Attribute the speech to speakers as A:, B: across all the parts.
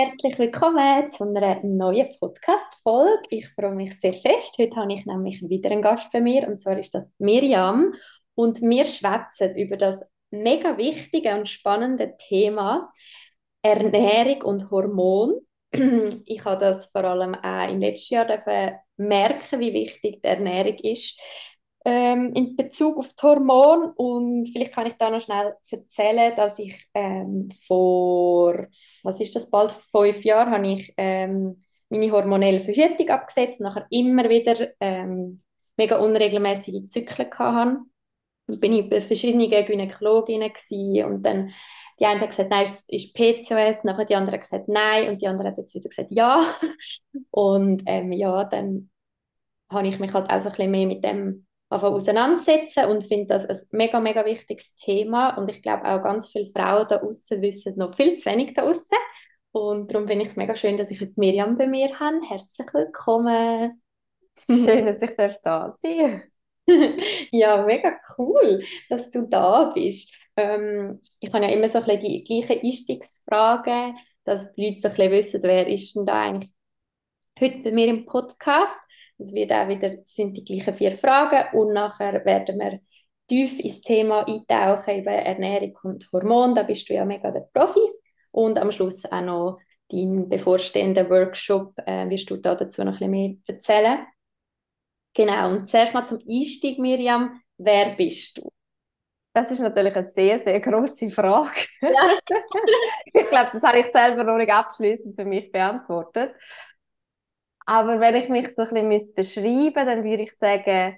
A: Herzlich willkommen zu einer neuen Podcast-Folge. Ich freue mich sehr fest. Heute habe ich nämlich wieder einen Gast bei mir und zwar ist das Miriam. Und wir schwätzen über das mega wichtige und spannende Thema Ernährung und Hormon. Ich habe das vor allem auch im letzten Jahr merken, wie wichtig die Ernährung ist ähm, in Bezug auf die Hormone und vielleicht kann ich da noch schnell erzählen, dass ich ähm, vor, was ist das, bald fünf Jahren habe ich ähm, meine hormonelle Verhütung abgesetzt, nachher immer wieder ähm, mega unregelmäßige Zyklen hatte. Dann bin ich bei verschiedenen Gynäkologinnen und dann die eine hat gesagt, nein, es ist PCOS, nachher die andere hat gesagt, nein und die andere hat jetzt wieder gesagt, ja. Und ähm, ja, dann habe ich mich halt auch so ein bisschen mehr mit dem auseinandersetzen und finde das ein mega, mega wichtiges Thema. Und ich glaube auch ganz viele Frauen da außen wissen noch viel zu wenig da außen. Und darum finde ich es mega schön, dass ich heute Miriam bei mir habe. Herzlich willkommen.
B: Schön, dass ich da sein
A: Ja, mega cool, dass du da bist. Ähm, ich habe ja immer so ein bisschen die gleichen Einstiegsfragen, dass die Leute so ein bisschen wissen, wer ist denn da eigentlich heute bei mir im Podcast. Es wird auch wieder, sind die gleichen vier Fragen und nachher werden wir tief ins Thema eintauchen, eben Ernährung und Hormon. Da bist du ja mega der Profi. Und am Schluss auch noch deinen bevorstehenden Workshop, äh, wirst du da dazu noch ein bisschen mehr erzählen. Genau, und zuerst mal zum Einstieg, Miriam, wer bist du?
B: Das ist natürlich eine sehr, sehr große Frage. Ja. ich glaube, das habe ich selber noch nicht abschließend für mich beantwortet. Aber wenn ich mich so ein bisschen beschreiben müsste, dann würde ich sagen,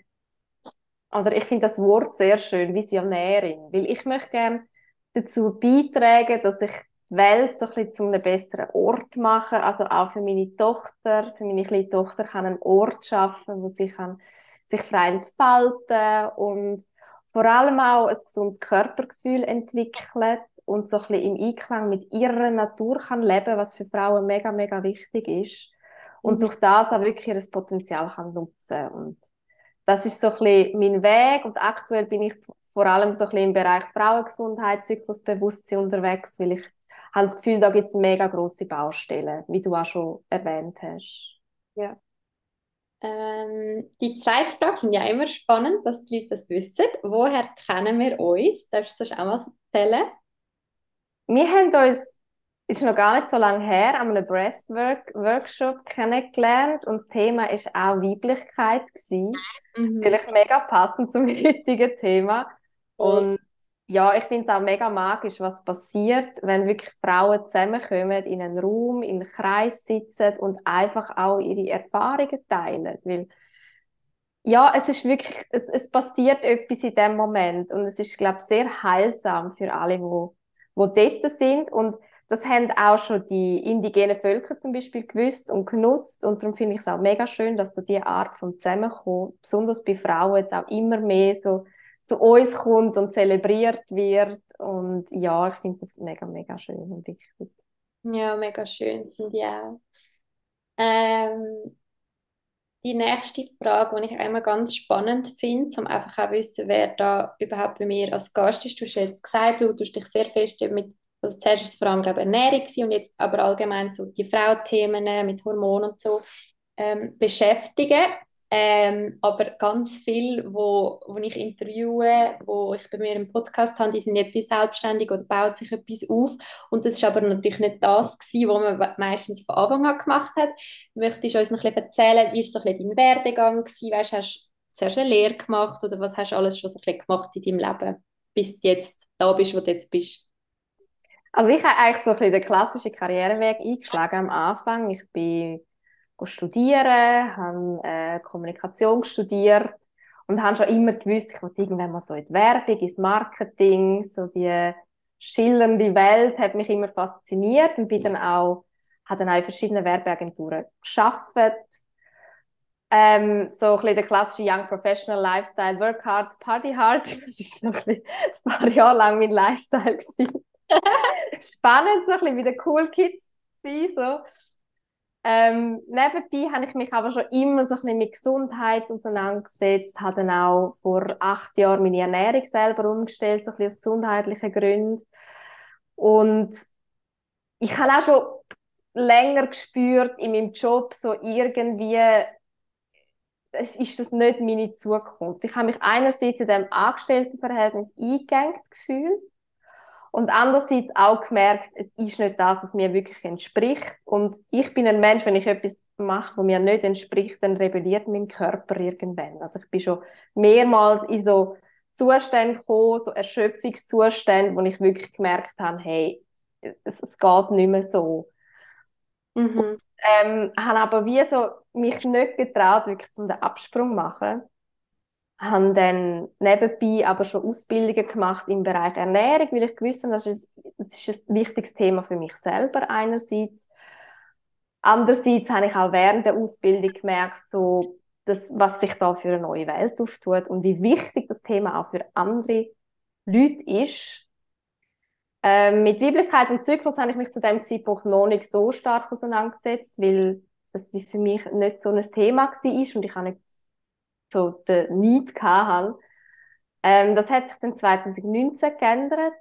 B: oder ich finde das Wort sehr schön, Visionärin, weil ich möchte gerne dazu beitragen, dass ich die Welt so ein bisschen zu einem besseren Ort mache, also auch für meine Tochter, für meine kleine Tochter kann einen Ort schaffen, wo sie kann sich frei entfalten und vor allem auch ein gesundes Körpergefühl entwickelt und so ein bisschen im Einklang mit ihrer Natur kann leben, was für Frauen mega, mega wichtig ist und mhm. durch das auch wirklich ihr Potenzial kann nutzen und das ist so ein bisschen mein Weg und aktuell bin ich vor allem so ein bisschen im Bereich Frauengesundheit, Zyklusbewusstsein unterwegs, weil ich habe das Gefühl, da gibt es mega grosse Baustellen, wie du auch schon erwähnt hast.
A: Ja. Ähm, die zweite Frage finde ich ja immer spannend, dass die Leute das wissen. Woher kennen wir uns? Darfst du das auch mal erzählen?
B: Wir haben uns ist noch gar nicht so lange her, an einem Breathwork-Workshop kennengelernt und das Thema ist auch Weiblichkeit gewesen. Mhm. Vielleicht mega passend zum heutigen Thema. Und ja, ich finde es auch mega magisch, was passiert, wenn wirklich Frauen zusammenkommen, in einen Raum, in einen Kreis sitzen und einfach auch ihre Erfahrungen teilen. Weil, ja, es ist wirklich, es, es passiert etwas in dem Moment und es ist, glaube ich, sehr heilsam für alle, die wo, wo dort sind und das haben auch schon die indigenen Völker zum Beispiel gewusst und genutzt und darum finde ich es auch mega schön, dass so diese Art von Zusammenkommen, besonders bei Frauen, jetzt auch immer mehr so zu uns kommt und zelebriert wird und ja, ich finde das mega, mega schön und wichtig.
A: Ja, mega schön, finde ich auch. Ähm, die nächste Frage, die ich einmal ganz spannend finde, um einfach auch wissen, wer da überhaupt bei mir als Gast ist. Du hast jetzt gesagt, du tust dich sehr fest mit also zuerst war es vor allem glaube Ernährung und jetzt aber allgemein so die Frauthemen mit Hormonen und so ähm, beschäftigen. Ähm, aber ganz viel, wo, wo ich interviewe, wo ich bei mir im Podcast habe, die sind jetzt wie selbstständig oder bauen sich etwas auf. Und das ist aber natürlich nicht das gewesen, was man meistens von Anfang an gemacht hat. Möchtest du uns noch ein bisschen erzählen, wie war so ein dein Werdegang gewesen? Weißt, hast du zuerst eine Lehre gemacht oder was hast du alles schon so ein bisschen gemacht in deinem Leben, bis du jetzt da bist, wo du jetzt bist?
B: Also ich habe eigentlich so ein bisschen den klassischen Karriereweg eingeschlagen am Anfang. Ich bin studieren, habe äh, Kommunikation studiert und habe schon immer gewusst, ich wollte irgendwann mal so in die Werbung, ins Marketing, so die schillernde Welt hat mich immer fasziniert und bin dann auch, habe dann auch in verschiedenen Werbeagenturen geschafft. Ähm, so ein bisschen der klassische Young Professional Lifestyle, Work hard, Party hard. Das ist noch ein, bisschen, ein paar Jahre lang mein Lifestyle gewesen. Spannend, so ein bisschen wie der Cool Kids sein, so. Ähm, nebenbei habe ich mich aber schon immer so ein bisschen mit Gesundheit auseinandergesetzt, habe dann auch vor acht Jahren meine Ernährung selber umgestellt, so ein bisschen aus gesundheitlichen Gründen. Und ich habe auch schon länger gespürt in meinem Job, so irgendwie es ist das nicht meine Zukunft. Ich habe mich einerseits in dem Angestelltenverhältnis eingegangen gefühlt und andererseits auch gemerkt, es ist nicht das, was mir wirklich entspricht. Und ich bin ein Mensch, wenn ich etwas mache, was mir nicht entspricht, dann rebelliert mein Körper irgendwann. Also ich bin schon mehrmals in so Zustände gekommen, so Erschöpfungszustände, wo ich wirklich gemerkt habe, hey, es, es geht nicht mehr so. Mhm ähm, habe aber wie so mich nicht getraut, wirklich zum den Absprung zu machen. Habe dann nebenbei aber schon Ausbildungen gemacht im Bereich Ernährung, weil ich gewusst habe, das ist, das ist ein wichtiges Thema für mich selber einerseits. Andererseits habe ich auch während der Ausbildung gemerkt, so, dass, was sich da für eine neue Welt auftut und wie wichtig das Thema auch für andere Leute ist, ähm, mit Weiblichkeit und Zyklus habe ich mich zu dem Zeitpunkt noch nicht so stark auseinandergesetzt, weil das für mich nicht so ein Thema war und ich auch nicht so den Need hatte. Ähm, das hat sich dann 2019 geändert.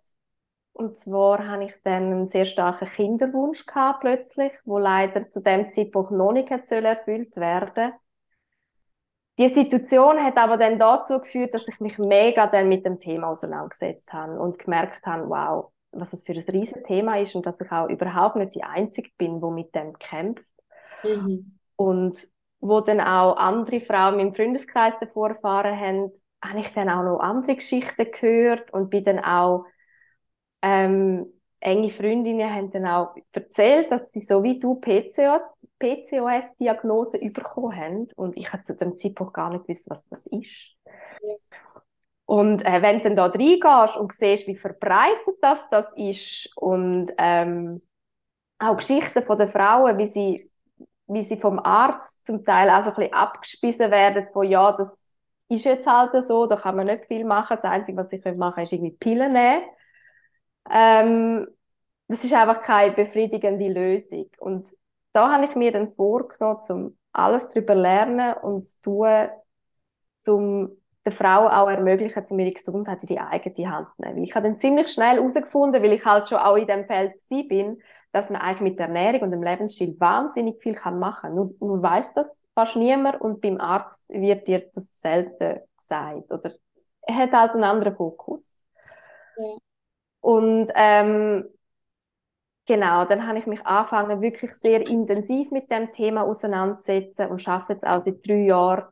B: Und zwar habe ich dann einen sehr starken Kinderwunsch gehabt, plötzlich, wo leider zu dem Zeitpunkt noch nicht erfüllt werden die Situation hat aber dann dazu geführt, dass ich mich mega dann mit dem Thema auseinandergesetzt habe und gemerkt habe, wow, was es für ein riesen Thema ist und dass ich auch überhaupt nicht die Einzige bin, die mit dem kämpft. Mhm. Und wo dann auch andere Frauen im Freundeskreis davor erfahren haben, habe ich dann auch noch andere Geschichten gehört und bin dann auch ähm, enge Freundinnen haben dann auch erzählt, dass sie so wie du PCOS, PCOS-Diagnose bekommen haben und ich habe zu dem Zeitpunkt gar nicht gewusst, was das ist. Und äh, wenn du dann da reingehst und siehst, wie verbreitet das, das ist und ähm, auch Geschichten von den Frauen, wie sie, wie sie vom Arzt zum Teil auch so ein bisschen abgespissen werden von ja, das ist jetzt halt so, da kann man nicht viel machen, das Einzige, was ich machen kann, ist irgendwie Pillen nehmen. Ähm, das ist einfach keine befriedigende Lösung. Und da habe ich mir dann vorgenommen, um alles darüber lernen und zu tun, um der Frau auch ermöglichen, um ihre Gesundheit in die eigene Hand zu nehmen. Ich habe dann ziemlich schnell herausgefunden, weil ich halt schon auch in dem Feld bin, dass man eigentlich mit der Ernährung und dem Lebensstil wahnsinnig viel kann machen kann. Nur, nur weiß das fast niemand und beim Arzt wird dir das selten gesagt. Oder er hat halt einen anderen Fokus. Ja. Und ähm, genau, dann habe ich mich angefangen, wirklich sehr intensiv mit dem Thema auseinanderzusetzen und schaffe jetzt auch seit drei Jahren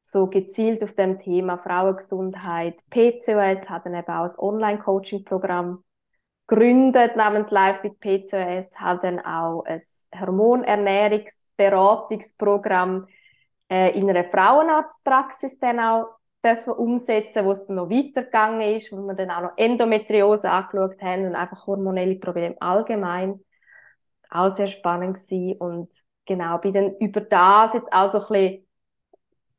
B: so gezielt auf dem Thema Frauengesundheit. PCOS hat dann eben auch ein Online-Coaching-Programm gegründet namens Life with PCOS, hat dann auch ein Hormonernährungsberatungsprogramm äh, in einer Frauenarztpraxis dann auch dürfen umsetzen, wo es dann noch weitergegangen ist, wo wir dann auch noch Endometriose angeschaut haben und einfach hormonelle Probleme allgemein. Auch sehr spannend gewesen. und genau, bin dann über das jetzt auch so ein bisschen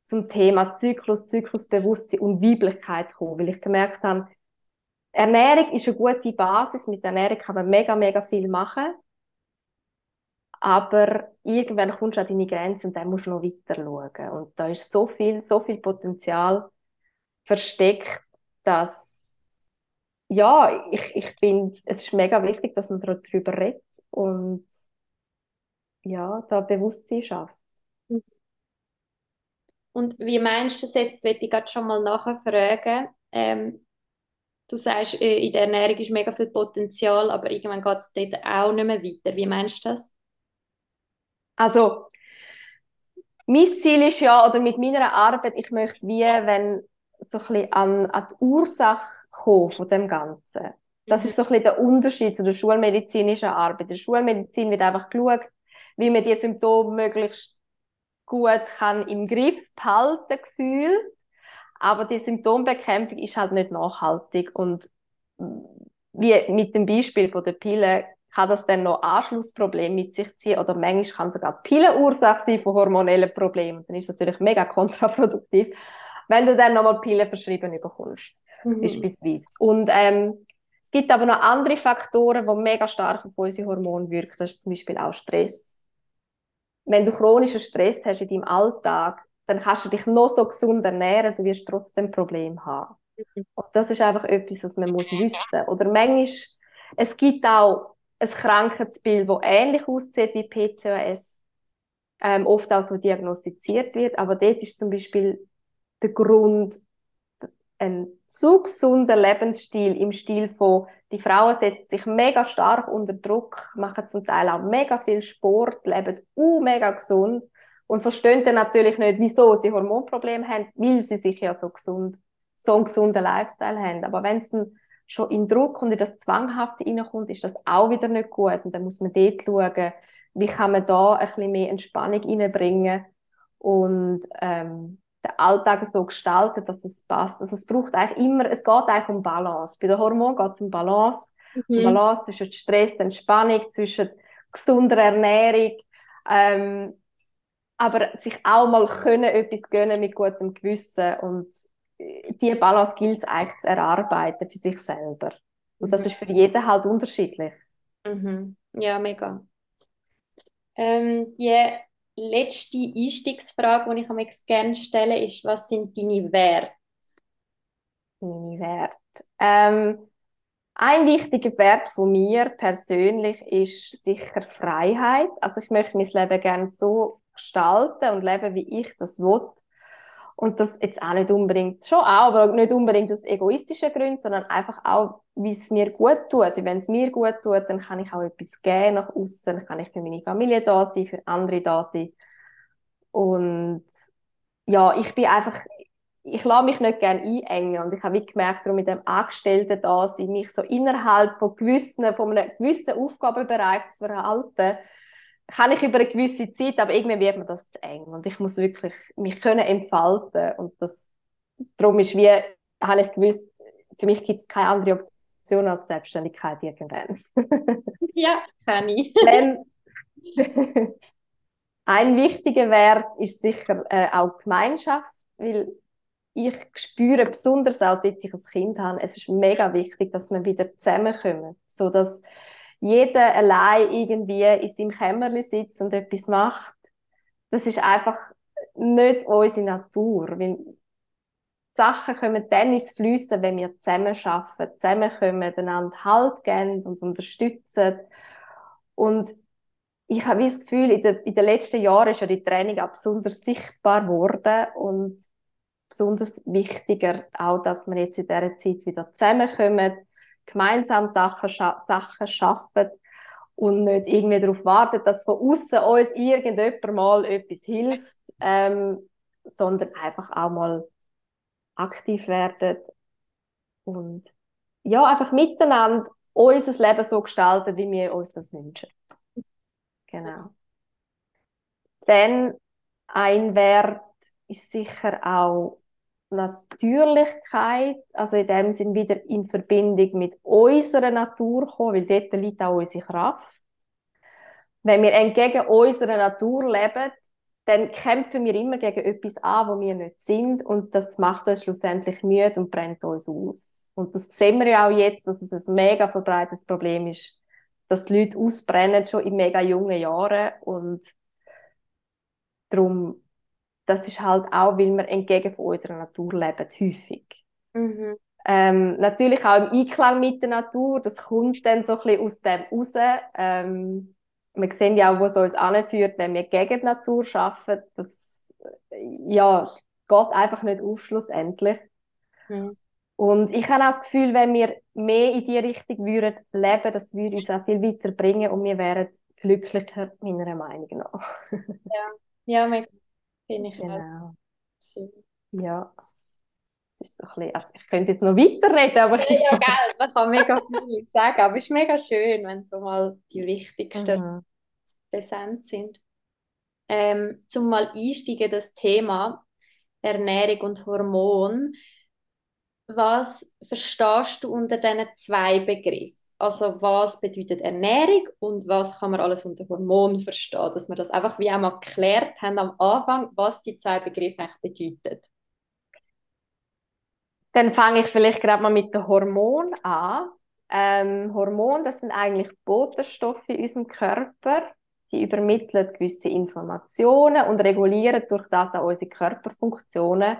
B: zum Thema Zyklus, Zyklusbewusstsein und Weiblichkeit kommen, weil ich gemerkt habe, Ernährung ist eine gute Basis, mit Ernährung kann man mega, mega viel machen, aber irgendwann kommst du an deine Grenzen und dann musst du noch weiter schauen. Und da ist so viel, so viel Potenzial versteckt, dass ja, ich, ich finde, es ist mega wichtig, dass man darüber redet und ja, da Bewusstsein schafft.
A: Und wie meinst du das jetzt? Will ich gerade schon mal nachher fragen. Ähm, du sagst, äh, in der Ernährung ist mega viel Potenzial, aber irgendwann geht es dort auch nicht mehr weiter. Wie meinst du das?
B: Also, mein Ziel ist ja, oder mit meiner Arbeit, ich möchte wie, wenn so ein bisschen an, an die Ursache kommen von dem Ganzen. Das ist so ein bisschen der Unterschied zu der schulmedizinischen Arbeit. In der Schulmedizin wird einfach geschaut, wie man die Symptome möglichst gut kann im Griff behalten gefühlt, aber die Symptombekämpfung ist halt nicht nachhaltig und wie mit dem Beispiel von der Pille kann das dann noch Anschlussprobleme mit sich ziehen oder manchmal kann sogar die Pillenursache sein von hormonellen Problemen. Dann ist es natürlich mega kontraproduktiv, wenn du dann nochmal Pillen verschrieben bekommst, mhm. beispielsweise. Und ähm, es gibt aber noch andere Faktoren, die mega stark auf unsere Hormone wirken. Das ist zum Beispiel auch Stress wenn du chronischen Stress hast in deinem Alltag, dann kannst du dich noch so gesund ernähren, du wirst trotzdem Probleme haben. Mhm. Und das ist einfach etwas, was man muss wissen. Oder manchmal, es gibt auch ein Krankheitsbild, das ähnlich aussieht wie PCOS, ähm, oft auch so diagnostiziert wird. Aber dort ist zum Beispiel der Grund ein zu gesunder Lebensstil im Stil von, die Frauen setzen sich mega stark unter Druck, machen zum Teil auch mega viel Sport, leben uh, mega gesund und verstehen dann natürlich nicht, wieso sie Hormonprobleme haben, weil sie sich ja so gesund, so einen gesunden Lifestyle haben. Aber wenn es dann schon in Druck und in das Zwanghafte reinkommt, ist das auch wieder nicht gut. Und dann muss man dort schauen, wie kann man da ein bisschen mehr Entspannung reinbringen und ähm, den Alltag so gestalten, dass es passt. Also es braucht eigentlich immer, es geht eigentlich um Balance. Bei den Hormonen geht es um Balance. Mhm. Um Balance zwischen Stress, Entspannung, zwischen gesunder Ernährung, ähm, aber sich auch mal können, etwas gönnen mit gutem Gewissen und diese Balance gilt es eigentlich zu erarbeiten für sich selber. Und das mhm. ist für jeden halt unterschiedlich.
A: Mhm. Ja, mega. Ähm, die letzte Einstiegsfrage, die ich mir gerne stelle, ist, was sind deine Werte?
B: Meine Werte? Ähm, ein wichtiger Wert von mir persönlich ist sicher Freiheit. Also ich möchte mein Leben gerne so gestalten und leben, wie ich das will. Und das jetzt auch nicht unbedingt, schon auch, aber nicht unbedingt aus egoistischen Gründen, sondern einfach auch, wie es mir gut tut. Und wenn es mir gut tut, dann kann ich auch etwas geben nach außen, kann ich für meine Familie da sein, für andere da sein. Und ja, ich bin einfach, ich lasse mich nicht gerne einengen und ich habe wie gemerkt, darum mit dem Angestellten da sein, mich so innerhalb von gewissen, von einem gewissen Aufgabenbereich zu verhalten, kann ich über eine gewisse Zeit, aber irgendwie wird mir das zu eng und ich muss wirklich mich können entfalten und das darum ist wie, habe ich gewusst, für mich gibt es keine andere Option als Selbstständigkeit irgendwann.
A: ja, kann ich.
B: Dann, ein wichtiger Wert ist sicher äh, auch Gemeinschaft, weil ich spüre besonders auch, seit ich ein Kind habe, es ist mega wichtig, dass wir wieder zusammenkommen, so dass jeder allein irgendwie in seinem Kämmerchen sitzt und etwas macht, das ist einfach nicht unsere Natur. Weil Sachen kommen dann ins Fließen, wenn wir zusammen arbeiten, zusammenkommen, einander Halt geben und unterstützen. Und ich habe das Gefühl, in, den, in den letzten Jahren ist ja die Training auch besonders sichtbar geworden und besonders wichtiger auch, dass wir jetzt in dieser Zeit wieder zusammenkommen, gemeinsam Sachen, scha Sachen schaffen und nicht irgendwie darauf warten, dass von außen uns irgendjemand mal etwas hilft, ähm, sondern einfach auch mal aktiv werden und ja, einfach miteinander unser Leben so gestalten, wie wir uns das wünschen. Genau. Dann ein Wert ist sicher auch Natürlichkeit, also in dem Sinn wieder in Verbindung mit unserer Natur kommen, weil dort liegt auch unsere Kraft. Wenn wir entgegen unserer Natur leben, dann kämpfen wir immer gegen etwas an, wo wir nicht sind und das macht uns schlussendlich müde und brennt uns aus. Und das sehen wir ja auch jetzt, dass es ein mega verbreitetes Problem ist, dass die Leute ausbrennen schon in mega jungen Jahren und darum das ist halt auch, weil wir entgegen von unserer Natur leben, häufig. Mhm. Ähm, natürlich auch im Einklang mit der Natur, das kommt dann so ein bisschen aus dem raus. Ähm, wir sehen ja auch, wo es uns anführt, wenn wir gegen die Natur arbeiten. Das ja, geht einfach nicht auf schlussendlich. Mhm. Und ich habe auch das Gefühl, wenn wir mehr in diese Richtung würden leben, das würde uns auch viel weiterbringen und wir wären glücklicher, meiner Meinung nach.
A: ja, ja mega. Finde ich
B: genau. Ja. Das ist so ein bisschen, also ich könnte jetzt noch weiterreden, aber...
A: ja, ja, geil, man kann mega viel sagen, aber es ist mega schön, wenn so mal die wichtigsten mhm. präsent sind. Ähm, zum mal einsteigen, das Thema Ernährung und Hormon. Was verstehst du unter diesen zwei Begriffen? Also was bedeutet Ernährung und was kann man alles unter Hormon verstehen? Dass wir das einfach wie einmal geklärt haben am Anfang, was die zwei Begriffe eigentlich bedeuten.
B: Dann fange ich vielleicht gerade mal mit den Hormonen an. Ähm, Hormone, das sind eigentlich Botenstoffe in unserem Körper. Die übermitteln gewisse Informationen und regulieren durch das auch unsere Körperfunktionen.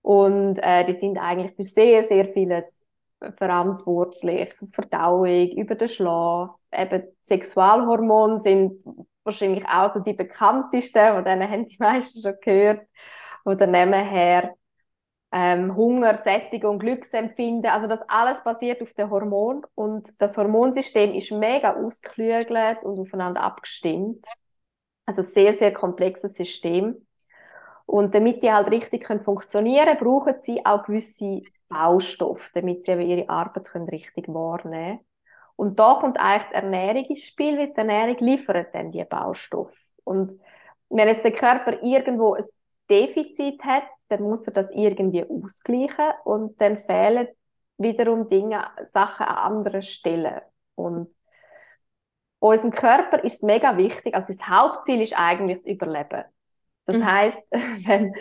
B: Und äh, die sind eigentlich für sehr, sehr vieles verantwortlich, Verdauung, über den Schlaf. Eben Sexualhormone sind wahrscheinlich auch so die bekanntesten, von denen haben die meisten schon gehört, oder nebenher ähm, Hunger, Sättigung, Glücksempfinden, also das alles basiert auf dem Hormon und das Hormonsystem ist mega ausgeklügelt und aufeinander abgestimmt. Also sehr, sehr komplexes System. Und damit die halt richtig können funktionieren brauchen sie auch gewisse Baustoffe, damit sie ihre Arbeit können richtig wahrnehmen können. Und da kommt eigentlich die Ernährung ins Spiel, weil die Ernährung liefert dann die Baustoffe. Und wenn jetzt der Körper irgendwo ein Defizit hat, dann muss er das irgendwie ausgleichen und dann fehlen wiederum Dinge, Sachen an anderen Stellen. Und unserem Körper ist mega wichtig, also das Hauptziel ist eigentlich das Überleben. Das mhm. heißt, wenn,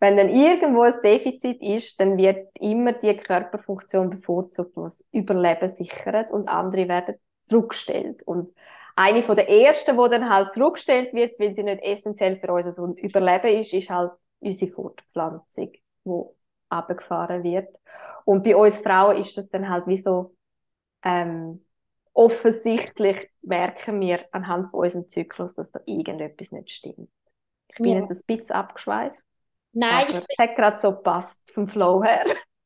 B: wenn dann irgendwo ein Defizit ist, dann wird immer die Körperfunktion bevorzugt, die das Überleben sichert und andere werden zurückgestellt. Und eine von der ersten, die dann halt zurückgestellt wird, weil sie nicht essentiell für unser Überleben ist, ist halt unsere Fortpflanzung, die abgefahren wird. Und bei uns Frauen ist das dann halt wie so ähm, offensichtlich merken wir anhand von unserem Zyklus, dass da irgendetwas nicht stimmt. Ich bin ja. jetzt ein bisschen abgeschweift.
A: Nein,
B: aber ich es hat gerade so passt vom Flow her.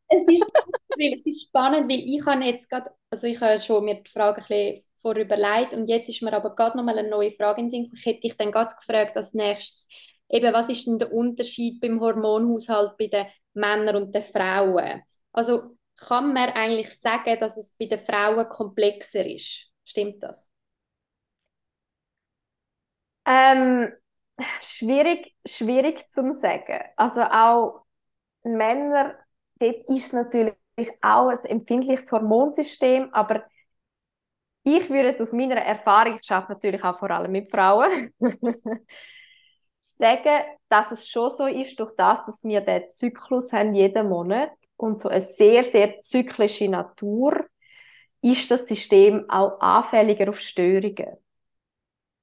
A: Es ist, es ist spannend, weil ich habe jetzt gerade, also ich habe schon mir die Frage ein bisschen vorüberlegt und jetzt ist mir aber gerade nochmal eine neue Frage in Sinn. Ich hätte dich dann gerade gefragt als nächstes, eben, was ist denn der Unterschied beim Hormonhaushalt bei den Männern und den Frauen? Also kann man eigentlich sagen, dass es bei den Frauen komplexer ist? Stimmt das?
B: Ähm, schwierig, schwierig zu sagen. Also auch Männer, dort ist es natürlich auch ein empfindliches Hormonsystem, aber ich würde aus meiner Erfahrung, ich arbeite natürlich auch vor allem mit Frauen, sagen, dass es schon so ist, durch das, dass wir den Zyklus haben jeden Monat und so eine sehr, sehr zyklische Natur, ist das System auch anfälliger auf Störungen.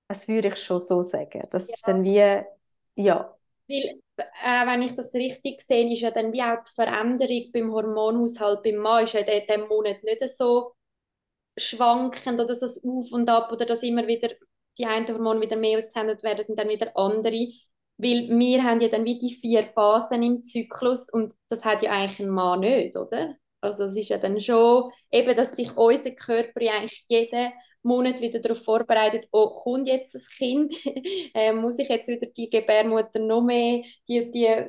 B: Das würde ich schon so sagen. Das ja. dann wie, ja.
A: Weil, äh, wenn ich das richtig sehe, ist ja dann wie auch die Veränderung beim Hormonhaushalt beim Mann ist ja in diesem Monat nicht so schwankend oder so Auf und Ab oder dass immer wieder die einen Hormone wieder mehr ausgesendet werden und dann wieder andere. Weil wir haben ja dann wie die vier Phasen im Zyklus und das hat ja eigentlich ein Mann nicht, oder? Also es ist ja dann schon eben, dass sich unser Körper ja eigentlich jeden Monat wieder darauf vorbereitet, oh, kommt jetzt das Kind, äh, muss ich jetzt wieder die Gebärmutter noch mehr, die, die,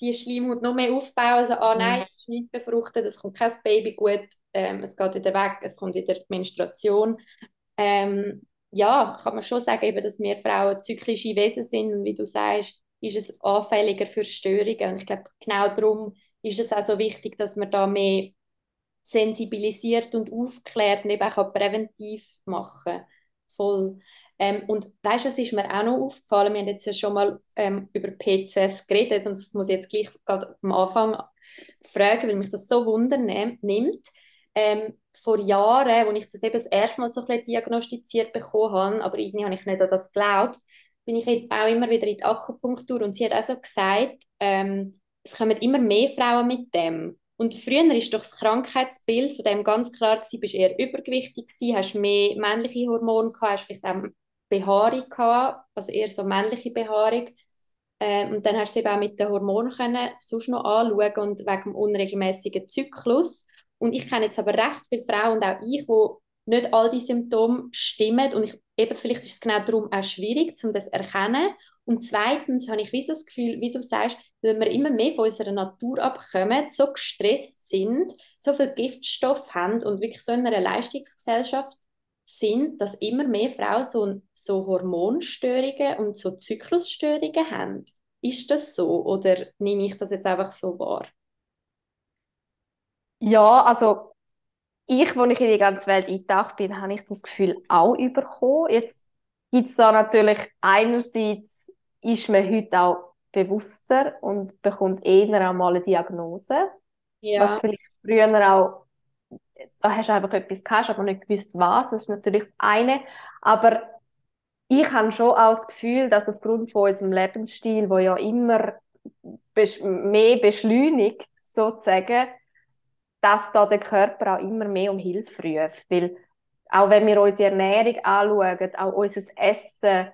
A: die Schleimhaut noch mehr aufbauen, also ah nein, mhm. es ist nicht befruchtet, es kommt kein Baby gut, ähm, es geht wieder weg, es kommt wieder Menstruation. Ähm, ja, kann man schon sagen, eben, dass wir Frauen zyklische Wesen sind und wie du sagst, ist es anfälliger für Störungen. Und ich glaube, genau darum ist es auch so wichtig, dass man da mehr sensibilisiert und aufklärt und eben auch präventiv machen Voll. Ähm, und weißt du, es ist mir auch noch aufgefallen, wir haben jetzt ja schon mal ähm, über PCS geredet und das muss ich jetzt gleich am Anfang fragen, weil mich das so wundern nimmt ähm, vor Jahren, als ich das eben das erste Mal so ein diagnostiziert bekommen habe, aber irgendwie habe ich nicht an das geglaubt, bin ich auch immer wieder in die Akupunktur und sie hat auch so gesagt, ähm, es kommen immer mehr Frauen mit dem. Und früher war doch das Krankheitsbild von dem ganz klar, gewesen, bist eher übergewichtig gewesen, hast mehr männliche Hormone gehabt, hast vielleicht auch Behaarung gehabt, also eher so männliche Behaarung. Ähm, und dann hast du eben auch mit den Hormonen können, sonst noch anschauen und wegen dem unregelmäßigen Zyklus. Und ich kenne jetzt aber recht viele Frauen und auch ich, wo nicht all die Symptome stimmen und ich, eben vielleicht ist es genau darum auch schwierig, um das zu erkennen. Und zweitens habe ich wie das Gefühl, wie du sagst, wenn wir immer mehr von unserer Natur abkommen, so gestresst sind, so viel Giftstoff haben und wirklich so in einer Leistungsgesellschaft sind, dass immer mehr Frauen so, so Hormonstörungen und so Zyklusstörungen haben. Ist das so oder nehme ich das jetzt einfach so wahr?
B: Ja, also ich, wo ich in die ganze Welt eingetaucht bin, habe ich das Gefühl auch bekommen. Jetzt gibt es da natürlich einerseits, ist man heute auch bewusster und bekommt eher auch mal eine Diagnose. Ja. Was vielleicht früher auch, da hast du einfach etwas gehabt, aber nicht gewusst was. Das ist natürlich das eine. Aber ich habe schon auch das Gefühl, dass aufgrund von unserem Lebensstil, wo ja immer mehr beschleunigt, sozusagen, dass da der Körper auch immer mehr um Hilfe ruft. Weil auch wenn wir unsere Ernährung anschauen, auch unser Essen,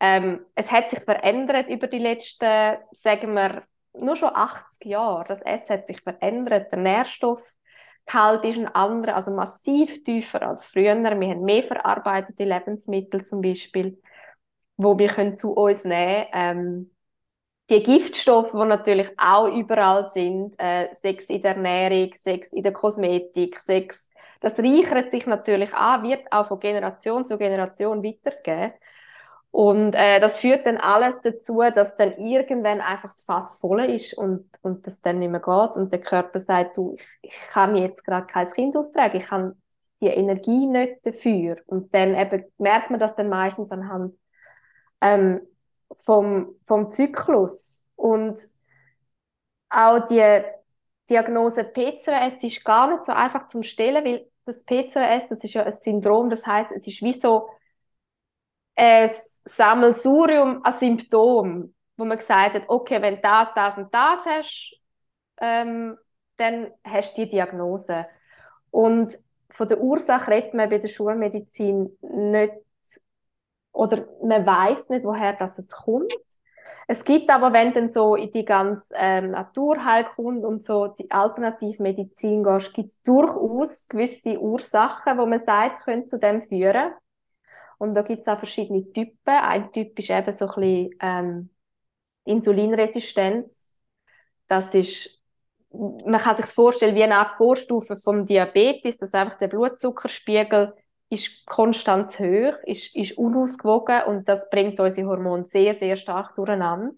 B: ähm, es hat sich verändert über die letzten, sagen wir, nur schon 80 Jahre. Das Essen hat sich verändert. Der Nährstoffgehalt ist ein anderer, also massiv tiefer als früher. Wir haben mehr verarbeitete Lebensmittel zum Beispiel, wo wir können zu uns nehmen ähm, die Giftstoffe, die natürlich auch überall sind, äh, Sex in der Ernährung, Sex in der Kosmetik, Sex, das reichert sich natürlich an, wird auch von Generation zu Generation weitergegeben. Und äh, das führt dann alles dazu, dass dann irgendwann einfach das Fass voll ist und, und das dann nicht mehr geht und der Körper sagt, du, ich, ich kann jetzt gerade kein Kind austragen, ich habe die Energie nicht dafür. Und dann eben merkt man das dann meistens anhand ähm, vom, vom Zyklus. Und auch die Diagnose PCOS ist gar nicht so einfach zu stellen, weil das PCOS, das ist ja ein Syndrom, das heißt, es ist wie so ein Sammelsurium an Symptomen, wo man gesagt hat, okay, wenn das, das und das hast, ähm, dann hast du die Diagnose. Und von der Ursache redet man bei der Schulmedizin nicht oder man weiß nicht, woher das es kommt. Es gibt aber, wenn dann so in die ganze ähm, Naturheilkunde und so die Alternativmedizin gehst, gibt es durchaus gewisse Ursachen, wo man sagt, können zu dem führen. Und da gibt es auch verschiedene Typen. Ein Typ ist eben so ein bisschen ähm, Insulinresistenz. Das ist, man kann sich vorstellen wie eine Art Vorstufe vom Diabetes, dass einfach der Blutzuckerspiegel ist konstant hoch, ist, ist unausgewogen und das bringt unsere Hormone sehr, sehr stark durcheinander.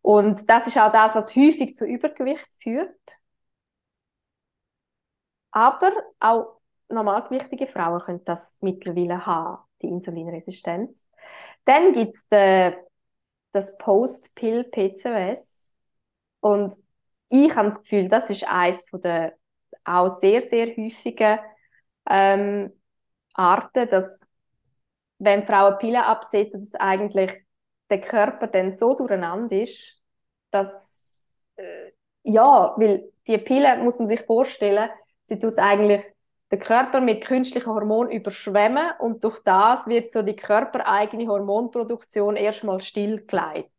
B: Und das ist auch das, was häufig zu Übergewicht führt. Aber auch normalgewichtige Frauen können das mittlerweile haben, die Insulinresistenz. Dann gibt es das Post-Pill-PCOS. Und ich habe das Gefühl, das ist eines der auch sehr, sehr häufigen ähm, Arten, dass wenn Frauen Pillen absetzen, dass eigentlich der Körper dann so durcheinander ist, dass äh, ja, weil die Pille muss man sich vorstellen, sie tut eigentlich den Körper mit künstlichen Hormonen überschwemmen und durch das wird so die körpereigene Hormonproduktion erstmal stillgelegt.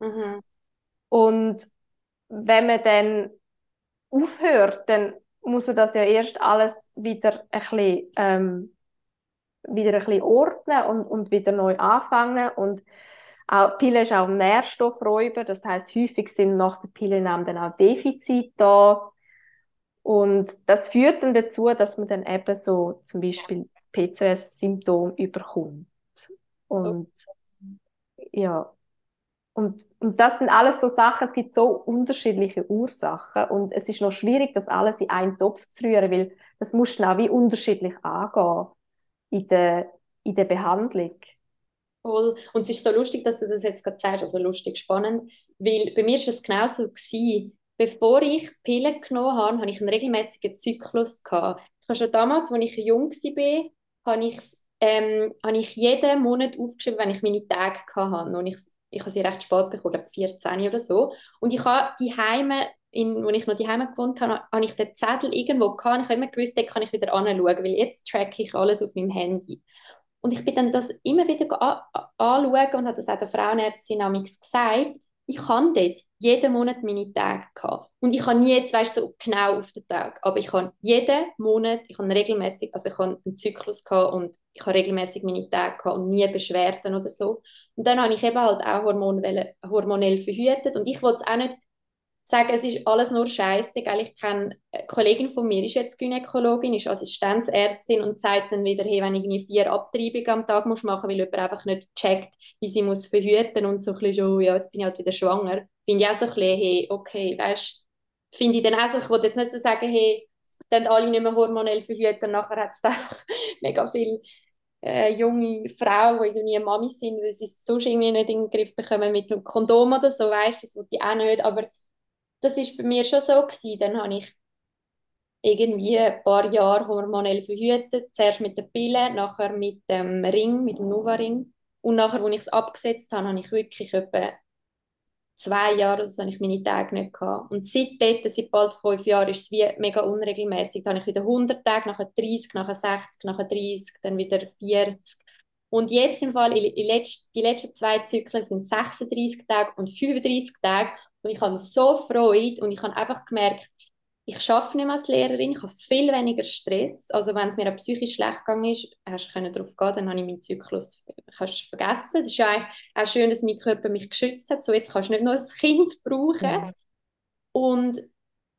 B: Mhm. Und wenn man dann aufhört, dann muss er das ja erst alles wieder ein bisschen, ähm, wieder ein bisschen ordnen und, und wieder neu anfangen. Und auch, Pille ist auch ein Nährstoffräuber, das heißt häufig sind nach der Pillennahme dann auch Defizite da. Und das führt dann dazu, dass man dann eben so zum Beispiel PCOS-Symptom überkommt. Und ja, und, und das sind alles so Sachen, es gibt so unterschiedliche Ursachen und es ist noch schwierig, das alles in einen Topf zu rühren, weil das muss dann auch wie unterschiedlich angehen in der, in der Behandlung.
A: Voll. Und es ist so lustig, dass du das jetzt gerade sagst, also lustig, spannend, weil bei mir ist es genauso gewesen. Bevor ich Pillen genommen habe, hatte ich einen regelmäßigen Zyklus. Ich habe schon damals, als ich jung war, habe ich, ähm, habe ich jeden Monat aufgeschrieben, wenn ich meine Tage hatte, und ich ich habe sie recht spät bekommen, glaube 14 oder so. Und ich habe die Heime, in, wo ich noch die Heime gewohnt habe, habe ich den Zettel irgendwo gehabt. Ich habe immer gewusst, da kann ich wieder anschauen, weil jetzt tracke ich alles auf meinem Handy. Und ich bin dann das immer wieder anschauen und habe das auch der Frauenärztin gesagt ich habe dort jeden Monat meine Tage gehabt. Und ich habe nie jetzt, weißt, so genau auf den Tag, aber ich habe jeden Monat, ich habe regelmäßig, also ich habe einen Zyklus gehabt und ich habe regelmäßig meine Tage gehabt und nie Beschwerden oder so. Und dann habe ich eben halt auch hormonell verhütet und ich wollte es auch nicht sagen, es ist alles nur Scheiße. Ich kenne eine Kollegin von mir, ist jetzt Gynäkologin, ist Assistenzärztin und sagt dann wieder, hey, wenn ich irgendwie vier Abtreibungen am Tag muss machen, weil jemand einfach nicht checkt, wie sie muss verhüten und so ein bisschen, oh ja, jetzt bin ich halt wieder schwanger, finde ich auch so ein bisschen, hey, okay, weißt finde ich dann auch so, ich jetzt nicht so sagen, hey, dann alle nicht mehr hormonell verhüten, nachher hat es einfach mega viel äh, junge Frauen, die irgendwie Mami sind, weil sie es sonst irgendwie nicht in den Griff bekommen mit dem Kondom oder so, weißt das wollte ich auch nicht, aber das ist bei mir schon so gewesen. Dann habe ich irgendwie ein paar Jahre hormonell verhütet. Zuerst mit der Pille, nachher mit dem Ring, mit dem Nova-Ring. Und nachher, als ich es abgesetzt habe, habe ich wirklich etwa zwei Jahren so ich meine Tage nicht gehabt. Und seitdem, seit bald fünf Jahren, ist es wie mega unregelmäßig. Dann habe ich wieder 100 Tage, nachher 30, nachher 60, nachher 30, dann wieder 40. Und jetzt im Fall, die letzten zwei Zyklen sind 36 Tage und 35 Tage. Und ich habe so Freude und ich habe einfach gemerkt, ich arbeite nicht mehr als Lehrerin, ich habe viel weniger Stress. Also wenn es mir auch psychisch schlecht gegangen ist, hast du darauf gehen, dann habe ich meinen Zyklus kannst vergessen. Das ist auch, auch schön, dass mein Körper mich geschützt hat. So, jetzt kannst du nicht nur ein Kind brauchen. Mhm. Und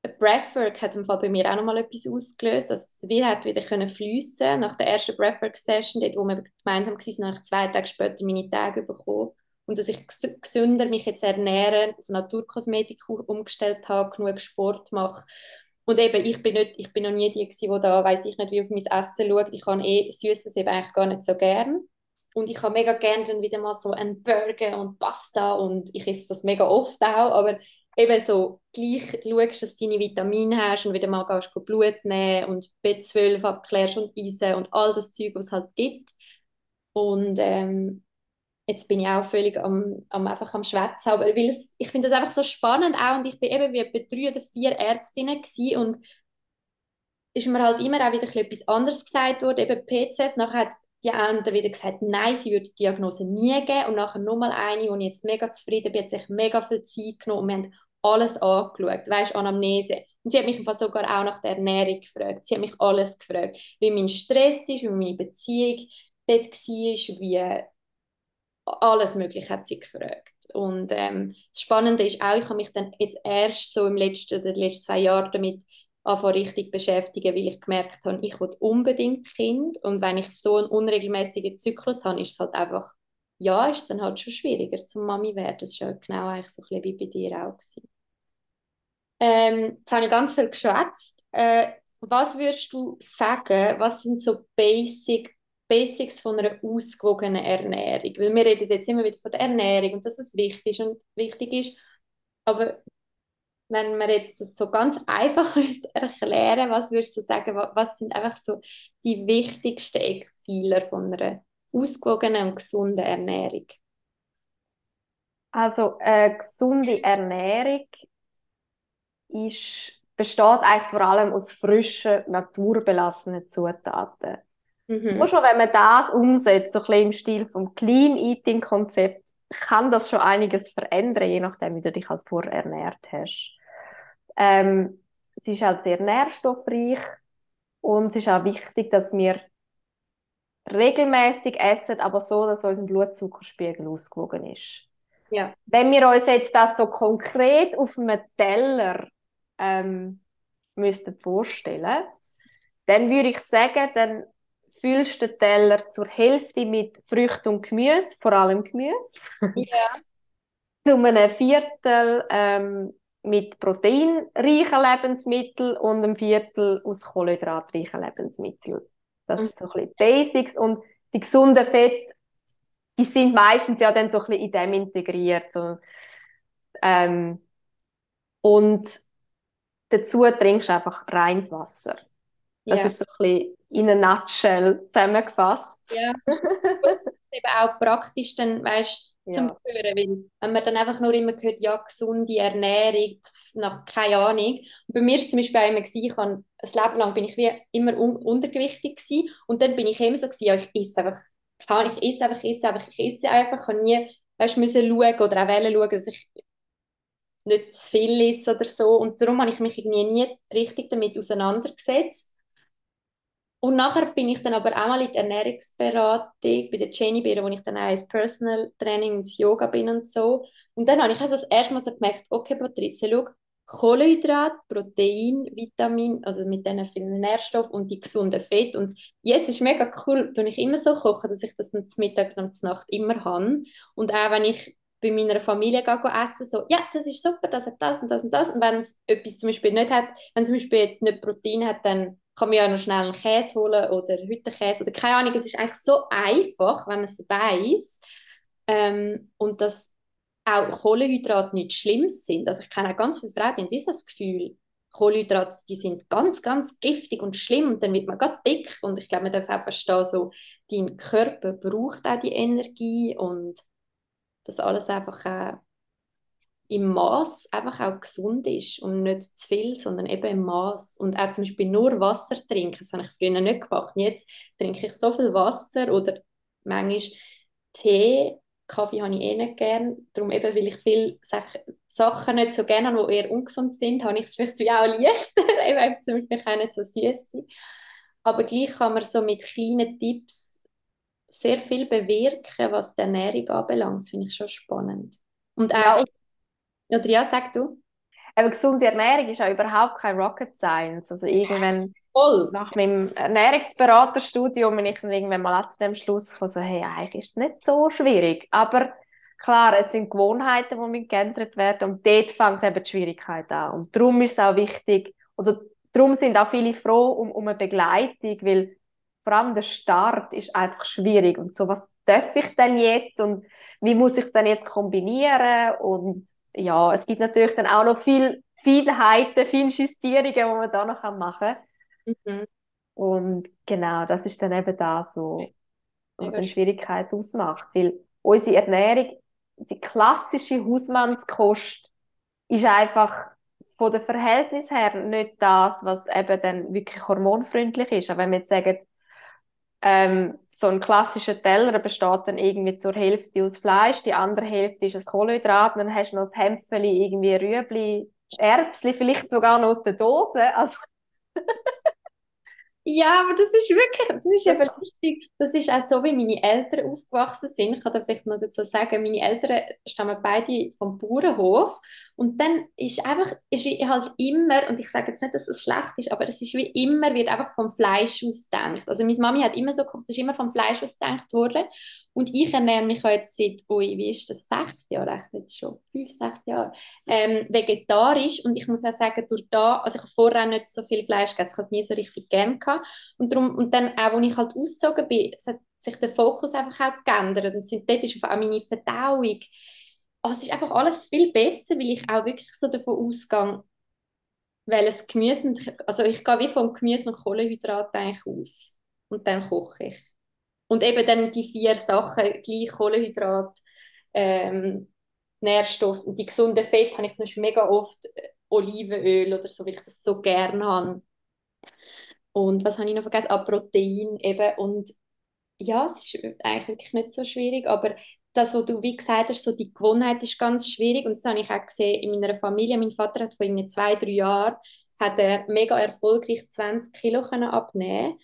A: Breathwork hat im Fall bei mir auch noch mal etwas ausgelöst. Also wir hat wieder können fließen nach der ersten Breathwork Session, dort wo wir gemeinsam waren, nach zwei Tage später meine Tage bekommen und dass ich gesünder mich jetzt ernähren, auf Naturkosmetik umgestellt habe, genug Sport mache. Und eben, ich bin, nicht, ich bin noch nie die, die da, weiß ich nicht, wie auf mein Essen schaut. Ich habe eh Süßes eben eigentlich gar nicht so gern. Und ich habe mega gerne dann wieder mal so einen Burger und Pasta und ich esse das mega oft auch, aber eben so gleich schaust, dass du deine Vitamine hast und wieder mal gehst, Blut nehmen und B12 abklärst und Eisen und all das Zeug, was es halt gibt. Und ähm, jetzt bin ich auch völlig am, am einfach am Schwätzen, aber weil es, ich finde das einfach so spannend auch und ich bin eben wie etwa drei oder vier Ärztinnen gewesen und ist mir halt immer auch wieder etwas anderes gesagt worden, eben PCS, nachher hat die andere wieder gesagt, nein, sie würde die Diagnose nie geben und nachher nochmal eine, wo ich jetzt mega zufrieden bin, hat sich mega viel Zeit genommen und wir haben alles angeschaut, weißt Anamnese. Und sie hat mich sogar auch nach der Ernährung gefragt. Sie hat mich alles gefragt, wie mein Stress ist, wie meine Beziehung dort war, wie alles Mögliche hat sie gefragt. Und ähm, das Spannende ist auch, ich habe mich dann jetzt erst so im letzten, oder letzten zwei Jahren damit anfangen richtig beschäftigen, weil ich gemerkt habe, ich will unbedingt Kind und wenn ich so einen unregelmäßigen Zyklus habe, ist es halt einfach, ja, ist es dann halt schon schwieriger zum Mami werden. Das war halt genau eigentlich so ein bisschen wie bei dir auch. Gewesen. Ähm, jetzt habe ich ganz viel geschwätzt. Äh, was würdest du sagen, was sind so Basic Basics von einer ausgewogenen Ernährung. Weil wir reden jetzt immer wieder von der Ernährung und dass es wichtig ist und wichtig ist. Aber wenn wir jetzt das so ganz einfach erklären, was würdest du sagen, was sind einfach so die wichtigsten Eckpfeiler von einer ausgewogenen und gesunden Ernährung?
B: Also eine gesunde Ernährung ist, besteht eigentlich vor allem aus frischen, naturbelassenen Zutaten. Mhm. Nur schon, wenn man das umsetzt, so ein bisschen im Stil vom Clean Eating Konzept, kann das schon einiges verändern, je nachdem, wie du dich halt vorher ernährt hast. Ähm, es ist halt sehr nährstoffreich und es ist auch wichtig, dass wir regelmäßig essen, aber so, dass unser Blutzuckerspiegel ausgewogen ist. Ja. Wenn wir uns jetzt das so konkret auf einem Teller ähm, müssten vorstellen, dann würde ich sagen, dann füllst den Teller zur Hälfte mit Früchten und Gemüse, vor allem Gemüse. Ja. um ein Viertel ähm, mit proteinreichen Lebensmitteln und ein Viertel aus kohlenhydratreichen Lebensmitteln. Das mhm. ist so ein bisschen Basics und die gesunden Fette, die sind meistens ja dann so ein bisschen in dem integriert. So. Ähm, und dazu trinkst du einfach reines Wasser. Das ja. ist so ein bisschen in a nutshell zusammengefasst.
A: Ja, das ist eben auch praktisch dann, weißt, zum ja. Hören, weil wenn man dann einfach nur immer hört, ja, gesunde Ernährung, nach keine Ahnung. Und bei mir war es zum Beispiel auch immer, gewesen, ich habe, ein Leben lang bin ich wie immer un untergewichtig gewesen, und dann bin ich immer so gewesen, ja, ich esse einfach, kann ich esse einfach, ich esse einfach, ich esse einfach, ich habe nie, weißt, müssen schauen oder auch wollen schauen, dass ich nicht zu viel esse oder so und darum habe ich mich irgendwie nie richtig damit auseinandergesetzt und nachher bin ich dann aber auch mal in der Ernährungsberatung bei der Jenny Beer, wo ich dann auch ins Personal Training, ins Yoga bin und so. Und dann habe ich also das erste Mal so gemerkt, okay Patricia, schau, Kohlenhydrat, Protein, Vitamin, also mit diesen vielen Nährstoffen und die gesunden Fett. Und jetzt ist mega cool, dass ich immer so koche, dass ich das zum Mittag und Nacht immer habe. Und auch wenn ich bei meiner Familie gehe, essen, so, ja, das ist super, das hat das und das und das. Und wenn es etwas zum Beispiel nicht hat, wenn zum Beispiel jetzt nicht Protein hat, dann kann man ja noch schnell einen Käse holen oder Hüttenkäse oder keine Ahnung. Es ist eigentlich so einfach, wenn man es weiß. Ähm, und dass auch Kohlenhydrate nicht schlimm sind. Also ich kenne auch ganz viele Frauen, die haben das Gefühl, Kohlenhydrate, die sind ganz, ganz giftig und schlimm und dann wird man gerade dick und ich glaube, man darf auch verstehen, so, dein Körper braucht auch die Energie und das alles einfach äh, im Maß einfach auch gesund ist und nicht zu viel, sondern eben im Maß. Und auch zum Beispiel nur Wasser trinken, das habe ich früher nicht gemacht. Jetzt trinke ich so viel Wasser oder manchmal Tee. Kaffee habe ich eh nicht gern. Darum eben, weil ich viele Sachen nicht so gerne habe, die eher ungesund sind, habe ich es vielleicht auch leichter, eben zum Beispiel auch nicht so süß. Aber gleich kann man so mit kleinen Tipps sehr viel bewirken, was die Ernährung anbelangt. Das finde ich schon spannend. Und auch, ja, oder ja, sag du.
B: Aber gesunde Ernährung ist ja überhaupt kein Rocket Science. Also irgendwann Voll. nach meinem Ernährungsberaterstudium bin ich dann irgendwann mal zu dem Schluss gekommen, so, hey, eigentlich ist es nicht so schwierig. Aber klar, es sind Gewohnheiten, die geändert werden und dort fängt eben die Schwierigkeit an. Und darum ist es auch wichtig, oder darum sind auch viele froh um, um eine Begleitung, weil vor allem der Start ist einfach schwierig. Und so, was darf ich denn jetzt und wie muss ich es denn jetzt kombinieren und ja, es gibt natürlich dann auch noch viel Feinheiten, Feinjustierungen, die man da noch machen kann. Mhm. Und genau, das ist dann eben das, was die Schwierigkeit ausmacht. Weil unsere Ernährung, die klassische Hausmannskost, ist einfach von den Verhältnis her nicht das, was eben dann wirklich hormonfreundlich ist. Aber wenn wir jetzt sagen, ähm, so ein klassischer Teller besteht dann irgendwie zur Hälfte aus Fleisch, die andere Hälfte ist ein Kohlenhydrat, und dann hast du noch das Hämpfeli, irgendwie Rüebli, Erbsli, vielleicht sogar noch aus der Dose. Also
A: ja, aber das ist wirklich, das ist eben lustig. Das ist auch so, wie meine Eltern aufgewachsen sind. Ich kann da vielleicht noch dazu sagen, meine Eltern stammen beide vom Bauernhof. Und dann ist einfach, ist halt immer, und ich sage jetzt nicht, dass es schlecht ist, aber es ist wie immer, wird einfach vom Fleisch ausgedacht. Also meine Mami hat immer so gekocht, es ist immer vom Fleisch ausgedacht worden. Und ich ernähre mich jetzt seit, ui, wie ist das, sechs Jahre, echt schon, fünf, sechs Jahre, ähm, vegetarisch. Und ich muss auch sagen, durch da, also ich habe vorher nicht so viel Fleisch gegessen, ich habe es nie so richtig gern gehabt. Und, darum, und dann auch, als ich halt ausgezogen bin, hat sich der Fokus einfach auch geändert. Und sind, dort ist auch meine Verdauung, oh, es ist einfach alles viel besser, weil ich auch wirklich so davon ausgehe, weil es Gemüse, also ich gehe wie vom Gemüse und Kohlenhydrat eigentlich aus. Und dann koche ich. Und eben dann die vier Sachen, gleich Kohlenhydrat, ähm, Nährstoff und die gesunden Fette habe ich zum Beispiel mega oft äh, Olivenöl oder so, weil ich das so gerne habe. Und was habe ich noch vergessen? Ah, Protein eben. Und ja, es ist eigentlich nicht so schwierig, aber das, was du wie gesagt hast, so die Gewohnheit ist ganz schwierig. Und das habe ich auch gesehen in meiner Familie. Mein Vater hat vor irgendwie zwei, drei Jahren hat er mega erfolgreich 20 Kilo können abnehmen.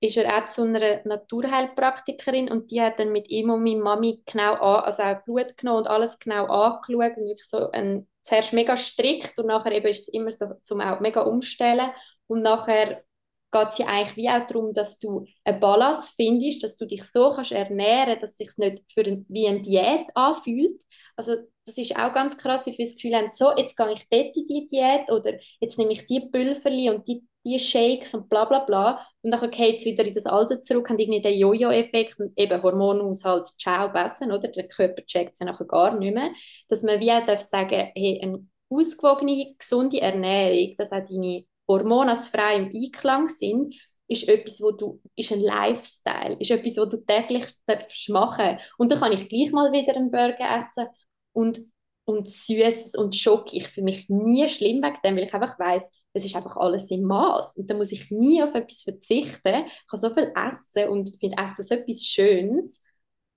A: Ist er auch zu einer Naturheilpraktikerin und die hat dann mit ihm und meiner Mami genau an, also auch Blut genommen und alles genau angeschaut und wirklich so ein, zuerst mega strikt und nachher eben ist es immer so zum auch mega umstellen. Und nachher geht es ja eigentlich wie auch darum, dass du eine Balance findest, dass du dich so kannst ernähren dass es sich nicht für ein, wie eine Diät anfühlt. Also das ist auch ganz krass, wie wir das Gefühl haben, so, jetzt gehe ich dort in die Diät oder jetzt nehme ich die Pülverli und die, die Shakes und bla bla bla und dann geht es wieder in das Alter zurück, und irgendwie den Jojo-Effekt und eben Hormonhaushalt, ciao, besser, oder? Der Körper checkt es nachher gar nicht mehr. Dass man wie auch darf sagen, hey, eine ausgewogene, gesunde Ernährung, dass auch deine Hormone frei im Einklang sind, ist etwas, wo du, ist ein Lifestyle, ist etwas, was du täglich machen darfst. Und dann kann ich gleich mal wieder einen Burger essen und, und Süßes und Schoki. Ich fühle mich nie schlimm wegen dem, weil ich einfach weiß, es ist einfach alles im Maß. Und da muss ich nie auf etwas verzichten. Ich kann so viel essen und finde Essen so etwas Schönes.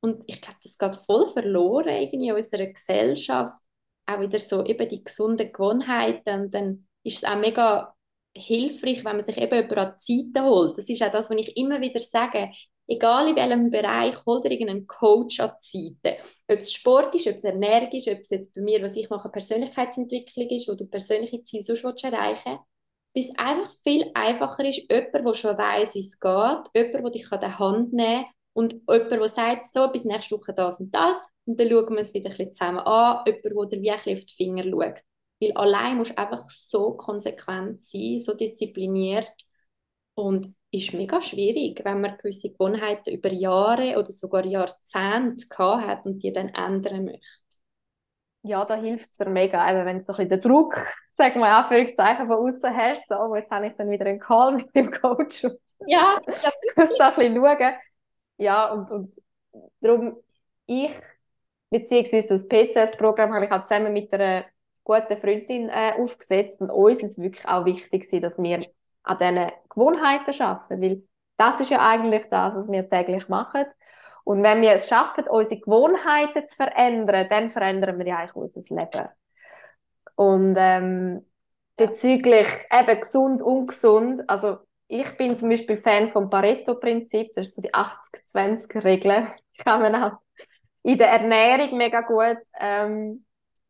A: Und ich glaube, das geht voll verloren irgendwie in unserer Gesellschaft. Auch wieder so eben die gesunden Gewohnheiten. Und dann ist es auch mega hilfreich, wenn man sich eben über an Zeiten holt. Das ist auch das, was ich immer wieder sage. Egal in welchem Bereich, hol dir irgendeinen Coach an die Seite. Ob es Sport ist, ob es Ernährung ist, ob es jetzt bei mir, was ich mache, Persönlichkeitsentwicklung ist, wo du persönliche Ziele sonst erreichen willst. Bis es einfach viel einfacher ist, jemand, der schon weiss, wie es geht, jemand, der dich an der Hand nehmen kann und jemand, der sagt, so, bis nächste Woche das und das und dann schauen wir es wieder ein bisschen zusammen an, jemand, der dir wie ein bisschen auf die Finger schaut. Weil allein musst du einfach so konsequent sein, so diszipliniert. Und ist mega schwierig, wenn man gewisse Gewohnheiten über Jahre oder sogar Jahrzehnte gehabt hat und die dann ändern möchte.
B: Ja, da hilft es dir mega, eben, wenn du so ein bisschen den Druck, sagen wir Anführungszeichen, von außen hast, so, oh, jetzt habe ich dann wieder einen Call mit dem Coach.
A: Ja,
B: ich muss da ein bisschen schauen. Ja, und, und darum, ich beziehungsweise das PCS-Programm habe ich auch zusammen mit einer guten Freundin äh, aufgesetzt und uns ist wirklich auch wichtig dass wir an diesen Gewohnheiten arbeiten, weil das ist ja eigentlich das, was wir täglich machen. Und wenn wir es schaffen, unsere Gewohnheiten zu verändern, dann verändern wir ja eigentlich unser Leben. Und ähm, bezüglich eben gesund, ungesund, also ich bin zum Beispiel Fan vom Pareto-Prinzip, das ist so die 80-20-Regel. Kann man auch in der Ernährung mega gut ähm,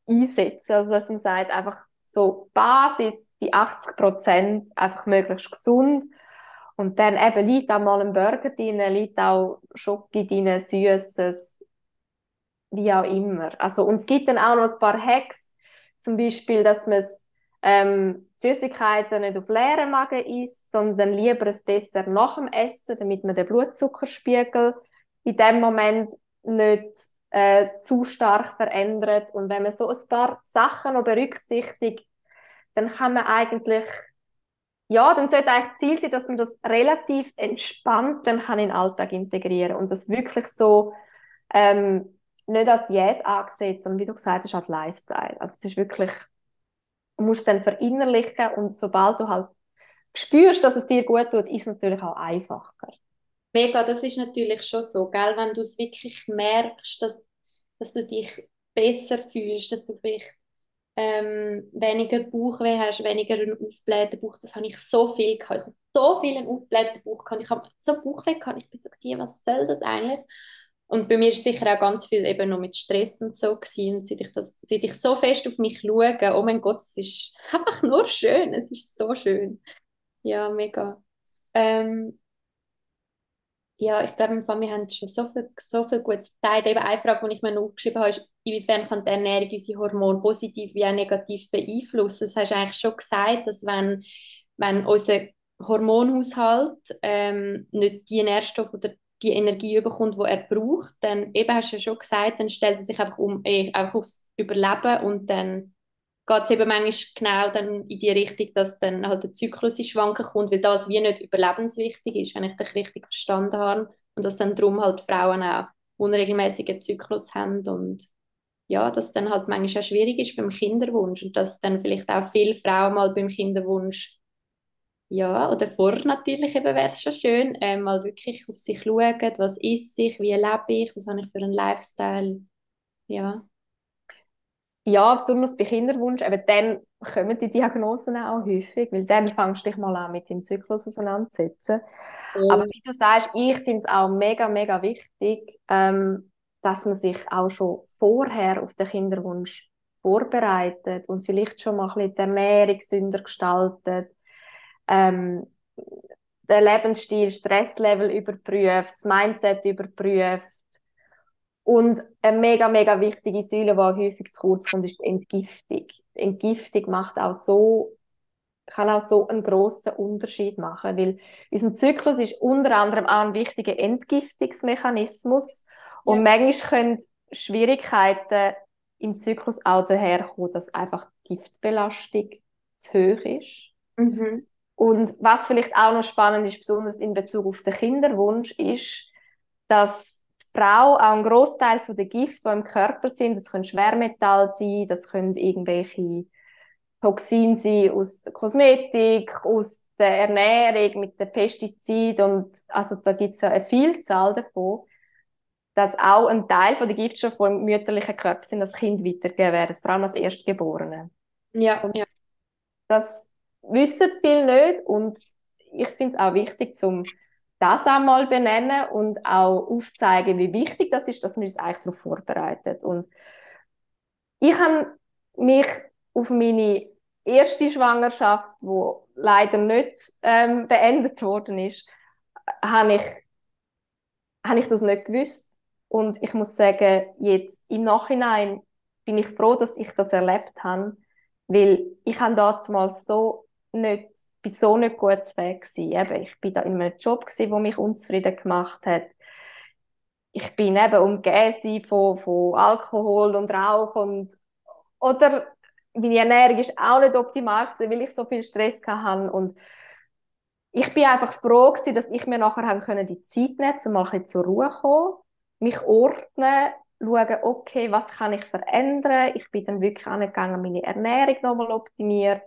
B: einsetzen. Also dass man sagt, einfach so Basis, die 80 Prozent, einfach möglichst gesund. Und dann eben liegt auch mal ein Burger drin, liegt auch Schoki drin, Süßes, wie auch immer. Also, und es gibt dann auch noch ein paar Hacks, zum Beispiel, dass man ähm, Süßigkeiten nicht auf leeren Magen isst, sondern lieber ein Dessert nach dem Essen, damit man den Blutzuckerspiegel in dem Moment nicht äh, zu stark verändert. Und wenn man so ein paar Sachen noch berücksichtigt, dann kann man eigentlich, ja, dann sollte eigentlich das Ziel sein, dass man das relativ entspannt dann kann in den Alltag integrieren und das wirklich so ähm, nicht als Diät angesehen, sondern wie du gesagt hast, als Lifestyle. Also es ist wirklich, du musst dann verinnerlichen und sobald du halt spürst, dass es dir gut tut, ist es natürlich auch einfacher.
A: Mega, das ist natürlich schon so, gell? wenn du es wirklich merkst, dass, dass du dich besser fühlst, dass du vielleicht ähm, weniger Bauchweh hast, weniger einen aufblähten Bauch. Das habe ich so viel gehabt. Ich habe so viel einen aufblähten Bauch gehabt. Ich habe so Bauchweh gehabt. Ich bin so, was soll das eigentlich? Und bei mir ist sicher auch ganz viel eben noch mit Stress und so gewesen. Und seit ich, das, seit ich so fest auf mich schaue, oh mein Gott, es ist einfach nur schön. Es ist so schön. Ja, mega. Ähm, ja, ich glaube, wir haben schon so viel, so viel Gutes gesagt. Eben eine Frage, die ich mir noch aufgeschrieben habe, ist, inwiefern kann die Ernährung unsere Hormone positiv wie auch negativ beeinflussen? Das hast du eigentlich schon gesagt, dass wenn, wenn unser Hormonhaushalt ähm, nicht die Nährstoffe oder die Energie bekommt, die er braucht, dann eben hast du ja schon gesagt, dann stellt er sich einfach um, eh, einfach aufs Überleben und dann geht es eben manchmal genau dann in die Richtung, dass dann halt der Zyklus in Schwanken kommt, weil das wie nicht überlebenswichtig ist, wenn ich das richtig verstanden habe. Und dass dann darum halt Frauen auch unregelmäßigen Zyklus haben und ja, dass dann halt manchmal auch schwierig ist beim Kinderwunsch und dass dann vielleicht auch viele Frauen mal beim Kinderwunsch ja, oder vor natürlich eben wäre es schon schön, äh, mal wirklich auf sich schauen, was ist ich, wie lebe ich, was habe ich für einen Lifestyle, ja.
B: Ja, besonders bei Kinderwunsch, eben dann kommen die Diagnosen auch häufig, weil dann fängst du dich mal an mit dem Zyklus auseinanderzusetzen. Mhm. Aber wie du sagst, ich finde es auch mega, mega wichtig, ähm, dass man sich auch schon vorher auf den Kinderwunsch vorbereitet und vielleicht schon mal ein bisschen die Ernährung gesünder gestaltet, ähm, den Lebensstil, Stresslevel überprüft, das Mindset überprüft, und eine mega, mega wichtige Säule, die häufig zu kurz kommt, ist die Entgiftung. Die Entgiftung macht auch so, kann auch so einen grossen Unterschied machen, weil unser Zyklus ist unter anderem auch ein wichtiger Entgiftungsmechanismus. Und ja. manchmal können Schwierigkeiten im Zyklus auch daherkommen, dass einfach die Giftbelastung zu hoch ist. Mhm. Und was vielleicht auch noch spannend ist, besonders in Bezug auf den Kinderwunsch, ist, dass Frau auch ein Großteil von der Gift, die im Körper sind, das können Schwermetall sein, das können irgendwelche Toxine sein aus der Kosmetik, aus der Ernährung, mit den Pestiziden und also da gibt es ja eine Vielzahl davon, dass auch ein Teil von der Giftstoffe, die im mütterlichen Körper sind, das Kind weitergegeben werden, vor allem als Erstgeborene.
A: Ja, ja.
B: Das wissen viele nicht und ich finde es auch wichtig, zum das einmal benennen und auch aufzeigen, wie wichtig das ist, dass man uns eigentlich darauf vorbereitet. Und ich habe mich auf meine erste Schwangerschaft, wo leider nicht ähm, beendet worden ist, habe ich, habe ich das nicht gewusst. Und ich muss sagen, jetzt im Nachhinein bin ich froh, dass ich das erlebt habe, weil ich habe damals so nicht bin so nicht gut Weg gewesen. Eben, ich bin da in einem Job gewesen, der mich unzufrieden gemacht hat. Ich bin eben umgeben von, von Alkohol und Rauch und oder meine Ernährung ist auch nicht optimal gewesen, weil ich so viel Stress hatte und ich bin einfach froh gewesen, dass ich mir nachher haben können, die Zeit nehmen, um ein zur Ruhe zu kommen, mich ordnen, schauen, okay, was kann ich verändern? Ich bin dann wirklich angegangen, meine Ernährung nochmal optimiert,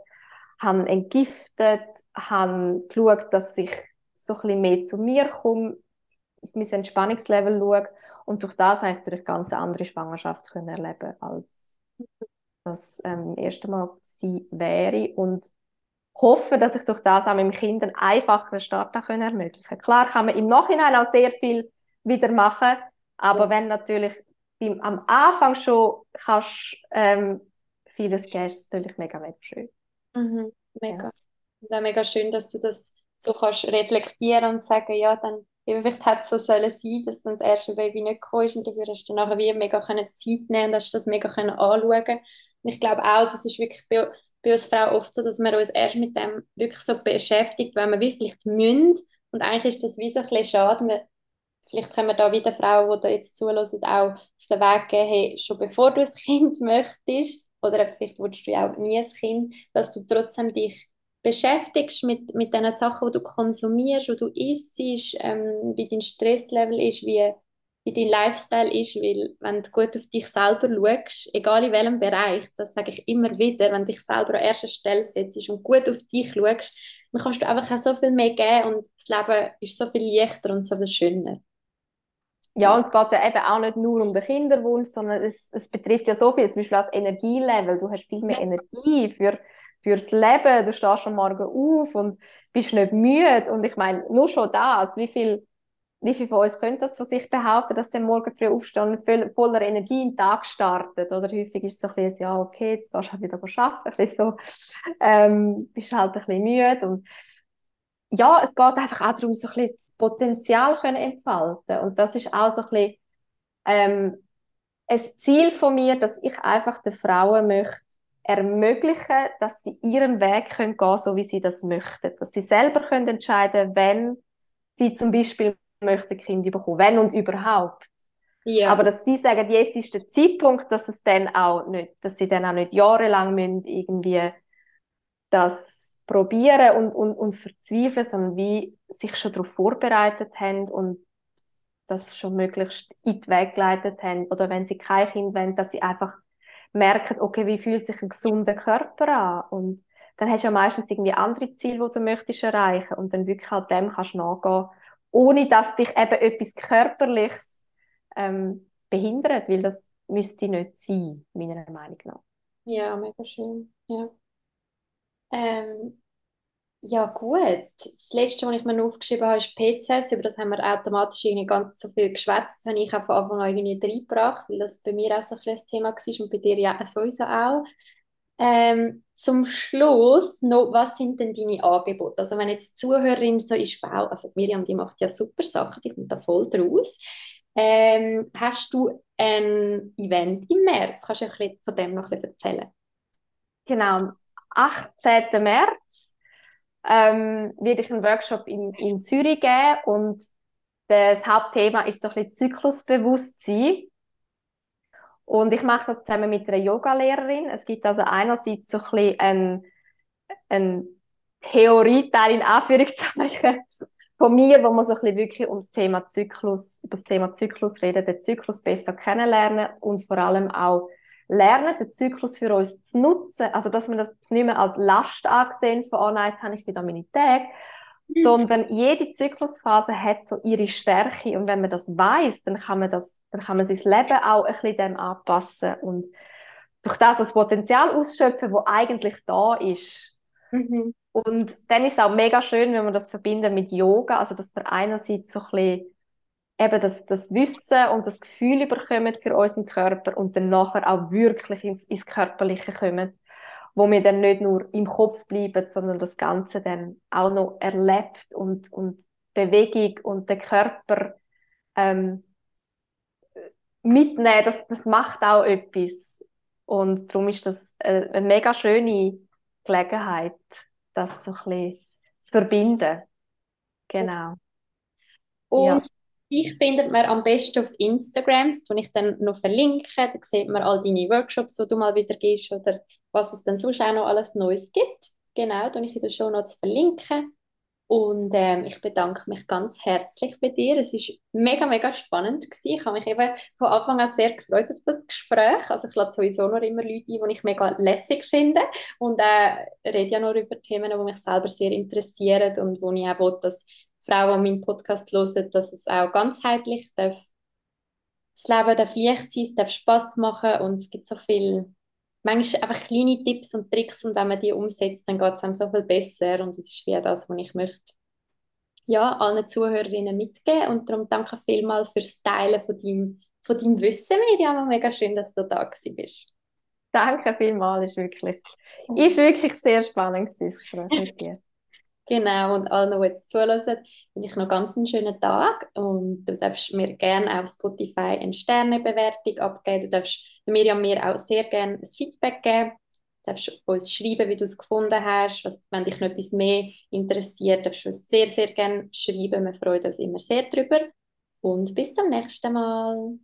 B: habe entgiftet, habe geschaut, dass ich so ein bisschen mehr zu mir komme, auf mein Entspannungslevel schaue und durch das habe ich natürlich ganz andere Schwangerschaft können erleben als das ähm, erste Mal sie wäre und hoffe, dass ich durch das auch meinem Kind einen einfacheren Start können ermöglichen Klar kann man im Nachhinein auch sehr viel wieder machen, aber ja. wenn natürlich beim, am Anfang schon kannst, ähm, vieles geben, ist natürlich mega, mega schön.
A: Mhm, mega. Ja. mega schön, dass du das so kannst reflektieren und sagen, ja, dann vielleicht hätte es so sollen sein, dass dann das erste Baby nicht gekommen ist und dafür hast du dann nachher wie mega können Zeit nehmen und hast das mega können anschauen und ich glaube auch, das ist wirklich bei, bei uns Frauen oft so, dass wir uns erst mit dem wirklich so beschäftigt, wenn wir vielleicht müssen und eigentlich ist das wie so ein bisschen schade, wir, vielleicht können wir da wieder Frauen, die da jetzt zulassen, auch auf den Weg gehen, hey, schon bevor du ein Kind möchtest oder vielleicht willst du ja auch nie ein Kind, dass du trotzdem dich beschäftigst mit, mit den Sachen, die du konsumierst, die du isst, ähm, wie dein Stresslevel ist, wie, wie dein Lifestyle ist, weil wenn du gut auf dich selber schaust, egal in welchem Bereich, das sage ich immer wieder, wenn du dich selber an erster Stelle setzt und gut auf dich schaust, dann kannst du einfach auch so viel mehr geben und das Leben ist so viel leichter und so viel schöner.
B: Ja, und es geht ja eben auch nicht nur um den Kinderwunsch, sondern es, es betrifft ja so viel, zum Beispiel das Energielevel. Du hast viel mehr Energie für fürs Leben. Du stehst am Morgen auf und bist nicht müde. Und ich meine, nur schon das, wie viel, wie viel von uns können das von sich behaupten, dass sie Morgen früh aufstehen und voll, voller Energie in den Tag startet? Oder häufig ist es so ein bisschen, ja, okay, jetzt gehst du halt wieder arbeiten, ein bisschen so, ähm, bist halt ein bisschen müde. Und ja, es geht einfach auch darum, so ein bisschen das Potenzial können entfalten. Und das ist auch so ein bisschen, ähm, ein Ziel von mir, dass ich einfach den Frauen möchte ermöglichen, dass sie ihren Weg können gehen, so wie sie das möchten. Dass sie selber können entscheiden, wenn sie zum Beispiel möchten Kinder bekommen, wenn und überhaupt. Ja. Aber dass sie sagen, jetzt ist der Zeitpunkt, dass es dann auch nicht, dass sie dann auch nicht jahrelang müssen irgendwie das probieren und, und, und verzweifeln, sondern wie sich schon darauf vorbereitet haben und das schon möglichst in die Weg geleitet haben. Oder wenn sie kein Kind wollen, dass sie einfach merken, okay, wie fühlt sich ein gesunder Körper an? Und dann hast du ja meistens irgendwie andere Ziele, die du möchtest erreichen und dann wirklich halt dem kannst du nachgehen, ohne dass dich eben etwas Körperliches ähm, behindert, weil das müsste nicht sein, meiner Meinung nach.
A: Ja, mega schön, ja. Ähm, ja, gut. Das letzte, was ich mir aufgeschrieben habe, ist PCS. Über das haben wir automatisch irgendwie ganz so viel geschwätzt. Das habe ich auch von Anfang an irgendwie reingebracht, weil das bei mir auch so ein, Thema war und bei dir ja sowieso auch. Ähm, zum Schluss noch, was sind denn deine Angebote? Also wenn jetzt die Zuhörerin so ist, wow, also Miriam, die macht ja super Sachen, die kommt da voll draus. Ähm, hast du ein Event im März? Kannst du ein bisschen von dem noch erzählen?
B: Genau, 18. März ähm, werde ich einen Workshop in, in Zürich geben und das Hauptthema ist so ein bisschen Zyklusbewusstsein. Und ich mache das zusammen mit einer Yogalehrerin. Es gibt also einerseits so ein bisschen einen, Theorieteil in Anführungszeichen von mir, wo man so ein bisschen wirklich ums Thema Zyklus, über das Thema Zyklus reden, den Zyklus besser kennenlernen und vor allem auch lernen, den Zyklus für uns zu nutzen. Also, dass wir das nicht mehr als Last angesehen von, oh nein, jetzt habe ich wieder meine Tage, mhm. sondern jede Zyklusphase hat so ihre Stärke und wenn man das weiß, dann kann man das, dann kann man sein Leben auch ein bisschen dem anpassen und durch das das Potenzial ausschöpfen, wo eigentlich da ist. Mhm. Und dann ist es auch mega schön, wenn wir das verbinden mit Yoga, also dass wir einerseits so ein bisschen eben das, das Wissen und das Gefühl überkommen für unseren Körper und dann nachher auch wirklich ins, ins Körperliche kommen, wo wir dann nicht nur im Kopf bleiben, sondern das Ganze dann auch noch erlebt und, und Bewegung und den Körper ähm, mitnehmen, das, das macht auch etwas. Und darum ist das eine, eine mega schöne Gelegenheit, das so ein bisschen zu verbinden. Genau.
A: Und ja. Ich findet man am besten auf Instagram, das ich dann noch verlinke. Da sieht man all deine Workshops, die du mal wieder gehst oder was es dann sonst auch noch alles Neues gibt. Genau, da ich in der Show Notes verlinken. Und ähm, ich bedanke mich ganz herzlich bei dir. Es ist mega, mega spannend gewesen. Ich habe mich eben von Anfang an sehr gefreut auf das Gespräch. Also ich lade sowieso noch immer Leute ein, die ich mega lässig finde und äh, rede ja noch über Themen, die mich selber sehr interessieren und wo ich auch will, dass Frauen meinen Podcast hören, dass es auch ganzheitlich darf das Leben darf leicht sein, es darf Spass machen und es gibt so viel, manchmal einfach kleine Tipps und Tricks und wenn man die umsetzt, dann geht es einem so viel besser und das ist wie das, was ich möchte ja, allen Zuhörerinnen mitgeben und darum danke vielmals fürs Teilen von deinem, von deinem Wissen, Miriam, mega schön, dass du da bist.
B: Danke vielmals, ist wirklich, ist wirklich sehr spannend gewesen, das Gespräch mit dir.
A: Genau, und allen, die jetzt zuhören, wünsche ich noch ganz einen schönen Tag und du darfst mir gerne auf Spotify eine Sternebewertung abgeben. Du darfst Miriam mir auch sehr gerne ein Feedback geben. Du darfst uns schreiben, wie du es gefunden hast. Was, wenn dich noch etwas mehr interessiert, darfst du uns sehr, sehr gerne schreiben. Wir freuen uns immer sehr darüber. Und bis zum nächsten Mal.